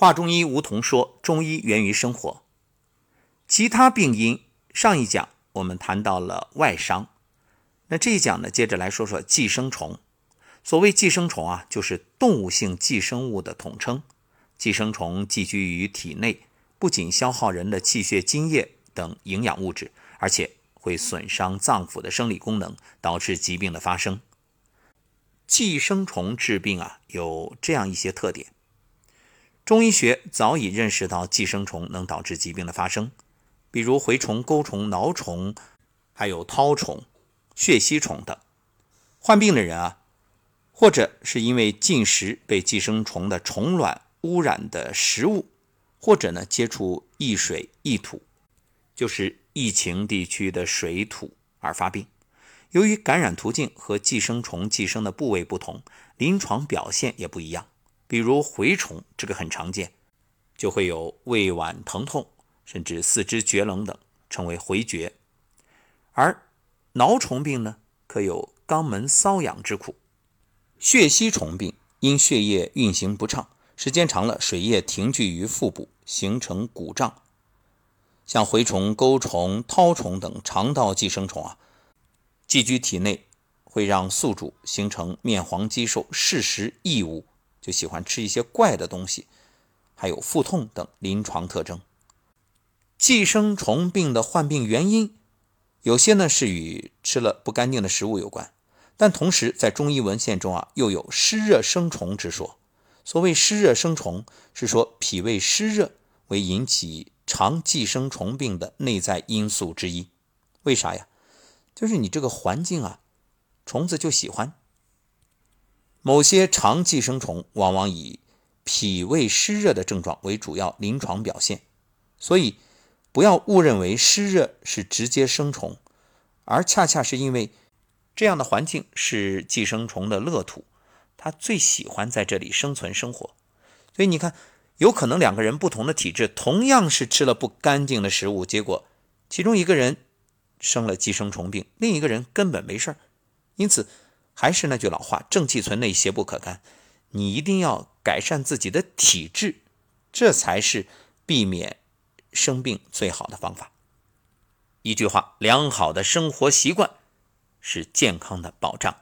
华中医吴桐说：“中医源于生活。其他病因，上一讲我们谈到了外伤，那这一讲呢，接着来说说寄生虫。所谓寄生虫啊，就是动物性寄生物的统称。寄生虫寄居于体内，不仅消耗人的气血津液等营养物质，而且会损伤脏腑的生理功能，导致疾病的发生。寄生虫治病啊，有这样一些特点。”中医学早已认识到寄生虫能导致疾病的发生，比如蛔虫、钩虫、挠虫，还有绦虫、血吸虫等。患病的人啊，或者是因为进食被寄生虫的虫卵污染的食物，或者呢接触易水易土，就是疫情地区的水土而发病。由于感染途径和寄生虫寄生的部位不同，临床表现也不一样。比如蛔虫，这个很常见，就会有胃脘疼痛，甚至四肢厥冷等，称为蛔厥。而挠虫病呢，可有肛门瘙痒之苦。血吸虫病因血液运行不畅，时间长了，水液停聚于腹部，形成鼓胀。像蛔虫、钩虫、绦虫等肠道寄生虫啊，寄居体内会让宿主形成面黄肌瘦、嗜食异物。就喜欢吃一些怪的东西，还有腹痛等临床特征。寄生虫病的患病原因，有些呢是与吃了不干净的食物有关，但同时在中医文献中啊，又有湿热生虫之说。所谓湿热生虫，是说脾胃湿热为引起肠寄生虫病的内在因素之一。为啥呀？就是你这个环境啊，虫子就喜欢。某些肠寄生虫往往以脾胃湿热的症状为主要临床表现，所以不要误认为湿热是直接生虫，而恰恰是因为这样的环境是寄生虫的乐土，它最喜欢在这里生存生活。所以你看，有可能两个人不同的体质，同样是吃了不干净的食物，结果其中一个人生了寄生虫病，另一个人根本没事儿。因此。还是那句老话，正气存内，邪不可干。你一定要改善自己的体质，这才是避免生病最好的方法。一句话，良好的生活习惯是健康的保障。